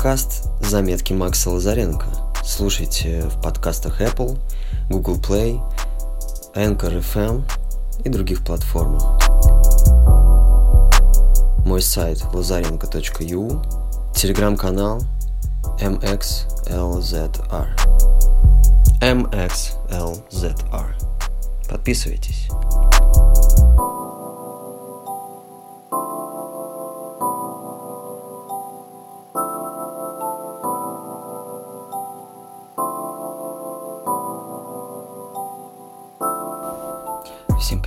подкаст «Заметки Макса Лазаренко». Слушайте в подкастах Apple, Google Play, Anchor FM и других платформах. Мой сайт lazarenko.eu, телеграм-канал MXLZR. MXLZR. Подписывайтесь.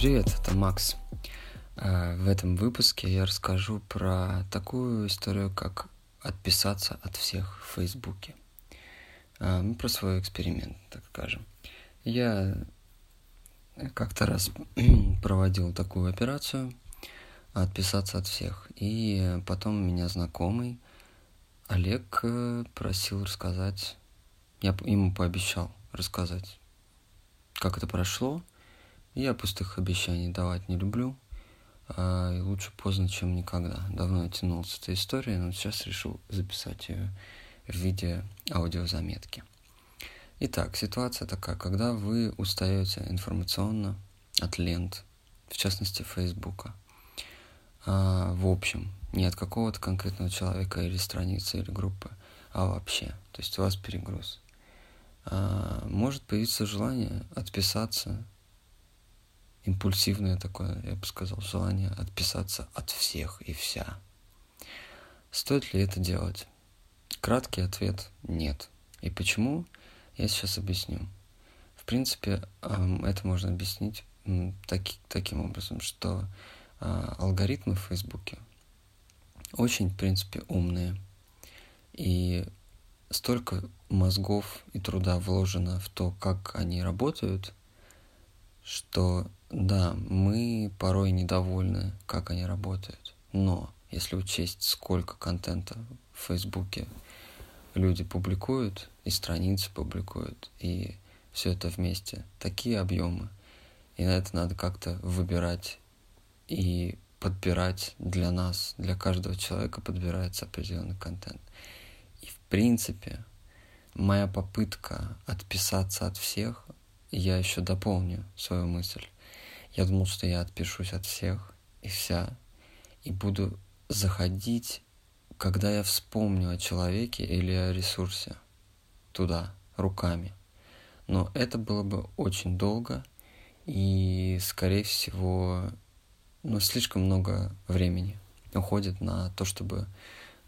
Привет, это Макс. Э, в этом выпуске я расскажу про такую историю, как отписаться от всех в Фейсбуке. Э, ну, про свой эксперимент, так скажем. Я как-то раз проводил такую операцию отписаться от всех. И потом меня знакомый Олег э, просил рассказать, я ему пообещал рассказать, как это прошло, я пустых обещаний давать не люблю. А, и лучше поздно, чем никогда. Давно я тянул с этой но сейчас решил записать ее в виде аудиозаметки. Итак, ситуация такая, когда вы устаете информационно от лент, в частности Фейсбука, а, в общем, не от какого-то конкретного человека или страницы или группы, а вообще. То есть у вас перегруз. А, может появиться желание отписаться импульсивное такое, я бы сказал, желание отписаться от всех и вся. Стоит ли это делать? Краткий ответ – нет. И почему? Я сейчас объясню. В принципе, это можно объяснить таки, таким образом, что а, алгоритмы в Фейсбуке очень, в принципе, умные. И столько мозгов и труда вложено в то, как они работают, что да, мы порой недовольны, как они работают. Но если учесть, сколько контента в Фейсбуке люди публикуют, и страницы публикуют, и все это вместе, такие объемы. И на это надо как-то выбирать и подбирать для нас, для каждого человека подбирается определенный контент. И в принципе, моя попытка отписаться от всех, я еще дополню свою мысль. Я думал, что я отпишусь от всех и вся, и буду заходить, когда я вспомню о человеке или о ресурсе, туда, руками. Но это было бы очень долго, и, скорее всего, ну, слишком много времени уходит на то, чтобы,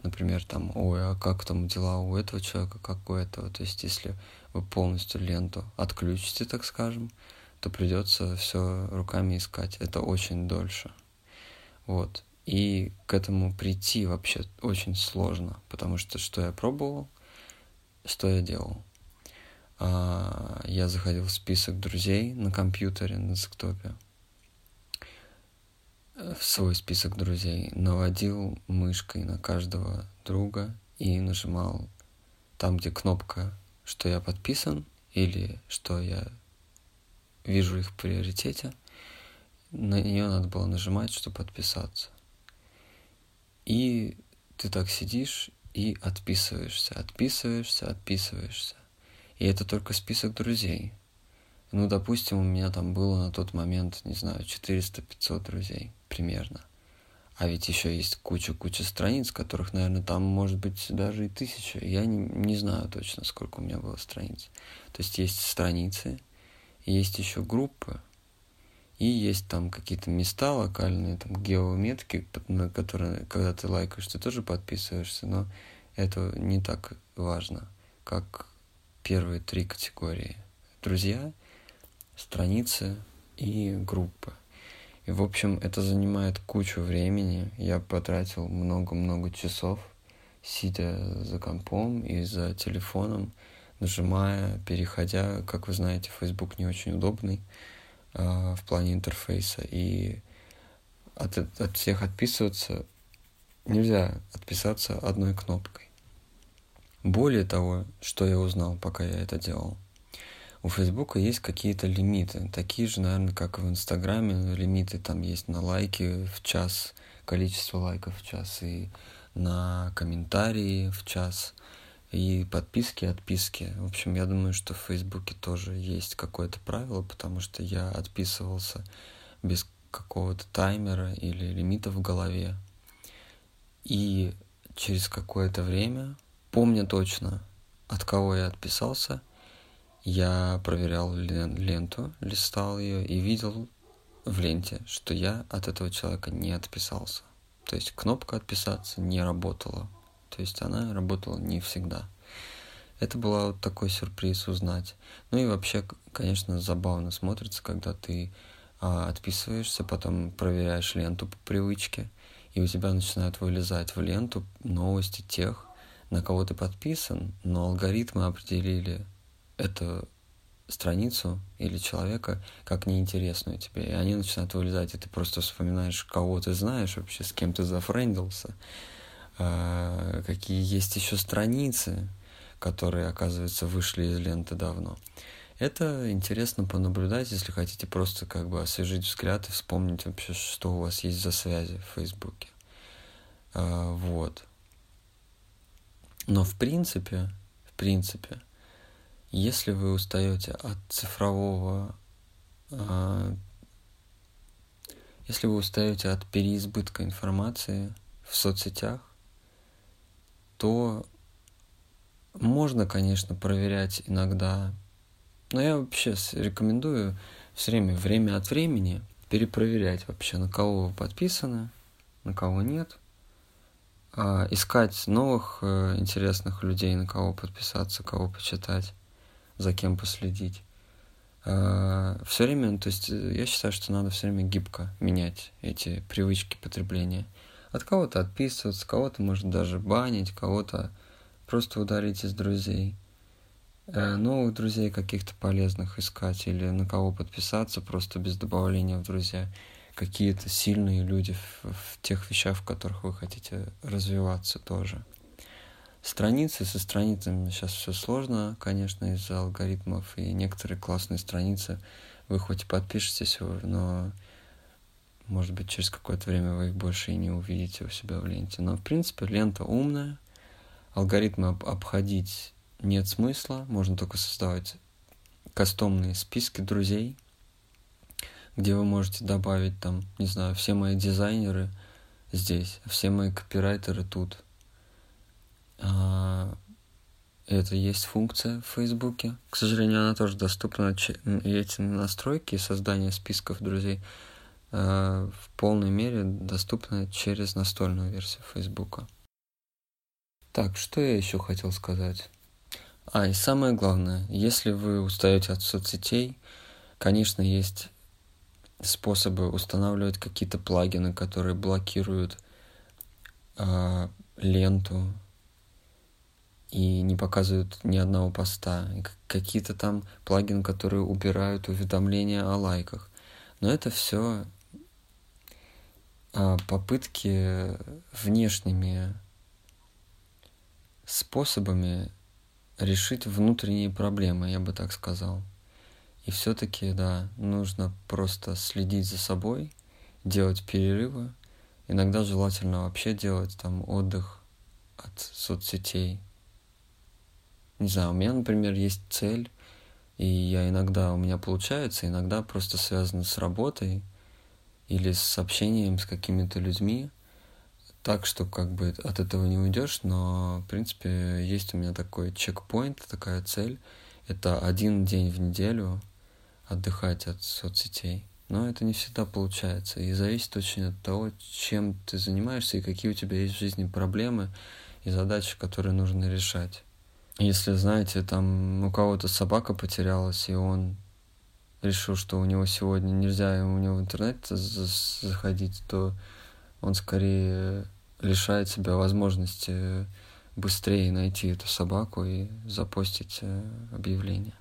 например, там, ой, а как там дела у этого человека, как у этого. То есть, если вы полностью ленту отключите, так скажем, то придется все руками искать. Это очень дольше. Вот. И к этому прийти вообще очень сложно, потому что что я пробовал, что я делал. А, я заходил в список друзей на компьютере, на десктопе, в свой список друзей, наводил мышкой на каждого друга и нажимал там, где кнопка, что я подписан или что я вижу их в приоритете, на нее надо было нажимать, чтобы подписаться. И ты так сидишь и отписываешься, отписываешься, отписываешься. И это только список друзей. Ну, допустим, у меня там было на тот момент, не знаю, 400-500 друзей примерно. А ведь еще есть куча-куча страниц, которых, наверное, там может быть даже и тысяча. Я не, не знаю точно, сколько у меня было страниц. То есть есть страницы, есть еще группы, и есть там какие-то места локальные, там геометки, на которые, когда ты лайкаешь, ты тоже подписываешься, но это не так важно, как первые три категории. Друзья, страницы и группы. И, в общем, это занимает кучу времени. Я потратил много-много часов, сидя за компом и за телефоном, нажимая, переходя. Как вы знаете, Facebook не очень удобный э, в плане интерфейса. И от, от всех отписываться нельзя отписаться одной кнопкой. Более того, что я узнал, пока я это делал, у Фейсбука есть какие-то лимиты, такие же, наверное, как и в Инстаграме, лимиты там есть на лайки в час, количество лайков в час, и на комментарии в час, и подписки, отписки. В общем, я думаю, что в Фейсбуке тоже есть какое-то правило, потому что я отписывался без какого-то таймера или лимита в голове. И через какое-то время, помня точно, от кого я отписался, я проверял ленту, листал ее и видел в ленте, что я от этого человека не отписался. То есть кнопка «Отписаться» не работала. То есть она работала не всегда. Это был вот такой сюрприз узнать. Ну и вообще, конечно, забавно смотрится, когда ты а, отписываешься, потом проверяешь ленту по привычке, и у тебя начинают вылезать в ленту новости тех, на кого ты подписан, но алгоритмы определили эту страницу или человека как неинтересную тебе, и они начинают вылезать, и ты просто вспоминаешь, кого ты знаешь вообще, с кем ты зафрендился, какие есть еще страницы, которые, оказывается, вышли из ленты давно. Это интересно понаблюдать, если хотите просто как бы освежить взгляд и вспомнить вообще, что у вас есть за связи в Фейсбуке. А, вот. Но в принципе, в принципе, если вы устаете от цифрового, а, если вы устаете от переизбытка информации в соцсетях, то можно, конечно, проверять иногда но я вообще рекомендую все время, время от времени перепроверять вообще, на кого вы подписаны, на кого нет. А, искать новых э, интересных людей, на кого подписаться, кого почитать, за кем последить. А, все время, то есть э, я считаю, что надо все время гибко менять эти привычки потребления. От кого-то отписываться, кого-то может даже банить, кого-то просто удалить из друзей. Э, новых друзей каких-то полезных искать или на кого подписаться просто без добавления в друзья. Какие-то сильные люди в, в тех вещах, в которых вы хотите развиваться тоже. Страницы со страницами сейчас все сложно, конечно, из-за алгоритмов, и некоторые классные страницы вы хоть и подпишетесь, но может быть через какое-то время вы их больше и не увидите у себя в ленте. Но в принципе лента умная, алгоритмы обходить нет смысла, можно только создавать кастомные списки друзей, где вы можете добавить там, не знаю, все мои дизайнеры здесь, все мои копирайтеры тут. А, это есть функция в Фейсбуке. К сожалению, она тоже доступна. Эти настройки создания списков друзей в полной мере доступны через настольную версию Фейсбука. Так, что я еще хотел сказать? А, и самое главное, если вы устаете от соцсетей, конечно, есть способы устанавливать какие-то плагины, которые блокируют э, ленту и не показывают ни одного поста. Какие-то там плагины, которые убирают уведомления о лайках. Но это все э, попытки внешними способами решить внутренние проблемы, я бы так сказал. И все-таки, да, нужно просто следить за собой, делать перерывы. Иногда желательно вообще делать там отдых от соцсетей. Не знаю, у меня, например, есть цель, и я иногда, у меня получается, иногда просто связано с работой или с общением с какими-то людьми так, что как бы от этого не уйдешь, но, в принципе, есть у меня такой чекпоинт, такая цель. Это один день в неделю отдыхать от соцсетей. Но это не всегда получается. И зависит очень от того, чем ты занимаешься и какие у тебя есть в жизни проблемы и задачи, которые нужно решать. Если, знаете, там у кого-то собака потерялась, и он решил, что у него сегодня нельзя у него в интернет заходить, то он скорее лишает себя возможности быстрее найти эту собаку и запостить э, объявление.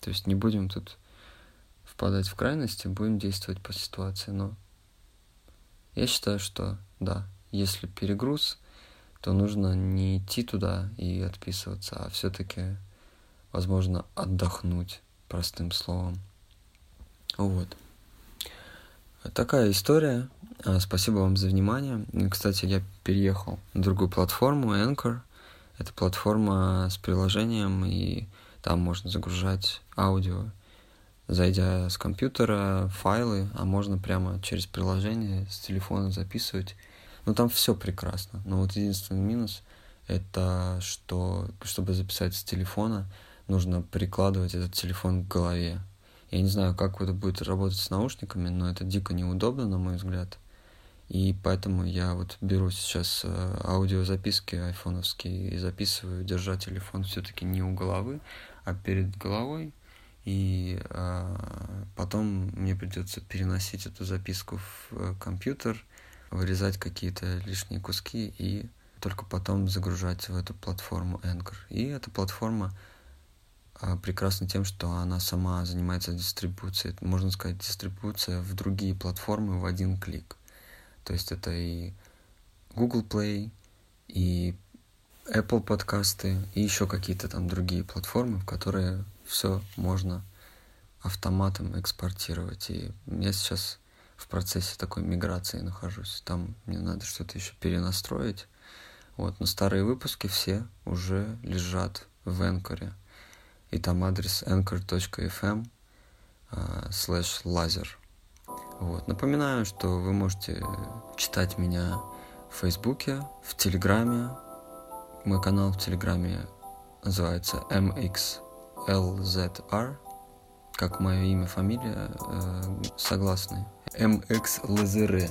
То есть не будем тут впадать в крайности, будем действовать по ситуации. Но я считаю, что да, если перегруз, то нужно не идти туда и отписываться, а все-таки, возможно, отдохнуть, простым словом. Вот. такая история. А, спасибо вам за внимание. Кстати, я переехал на другую платформу, Anchor. Это платформа с приложением, и там можно загружать аудио, зайдя с компьютера, файлы, а можно прямо через приложение с телефона записывать. Ну, там все прекрасно. Но вот единственный минус — это что, чтобы записать с телефона, нужно прикладывать этот телефон к голове. Я не знаю, как это будет работать с наушниками, но это дико неудобно, на мой взгляд. И поэтому я вот беру сейчас э, аудиозаписки айфоновские и записываю, держа телефон все-таки не у головы, а перед головой. И а, потом мне придется переносить эту записку в э, компьютер, вырезать какие-то лишние куски и только потом загружать в эту платформу Anchor. И эта платформа прекрасна тем, что она сама занимается дистрибуцией, можно сказать, дистрибуция в другие платформы в один клик. То есть это и Google Play, и Apple подкасты, и еще какие-то там другие платформы, в которые все можно автоматом экспортировать. И я сейчас в процессе такой миграции нахожусь. Там мне надо что-то еще перенастроить. Вот, но старые выпуски все уже лежат в Энкоре. И там адрес anchor.fm slash laser. Вот. Напоминаю, что вы можете читать меня в Фейсбуке, в Телеграме. Мой канал в Телеграме называется MXLZR, как мое имя, фамилия, э, согласны. MXLZR.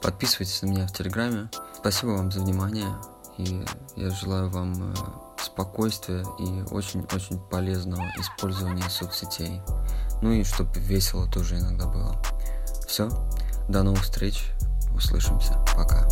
Подписывайтесь на меня в Телеграме. Спасибо вам за внимание. И я желаю вам э, спокойствия и очень-очень полезного использования соцсетей. Ну и чтобы весело тоже иногда было. Все, до новых встреч, услышимся, пока.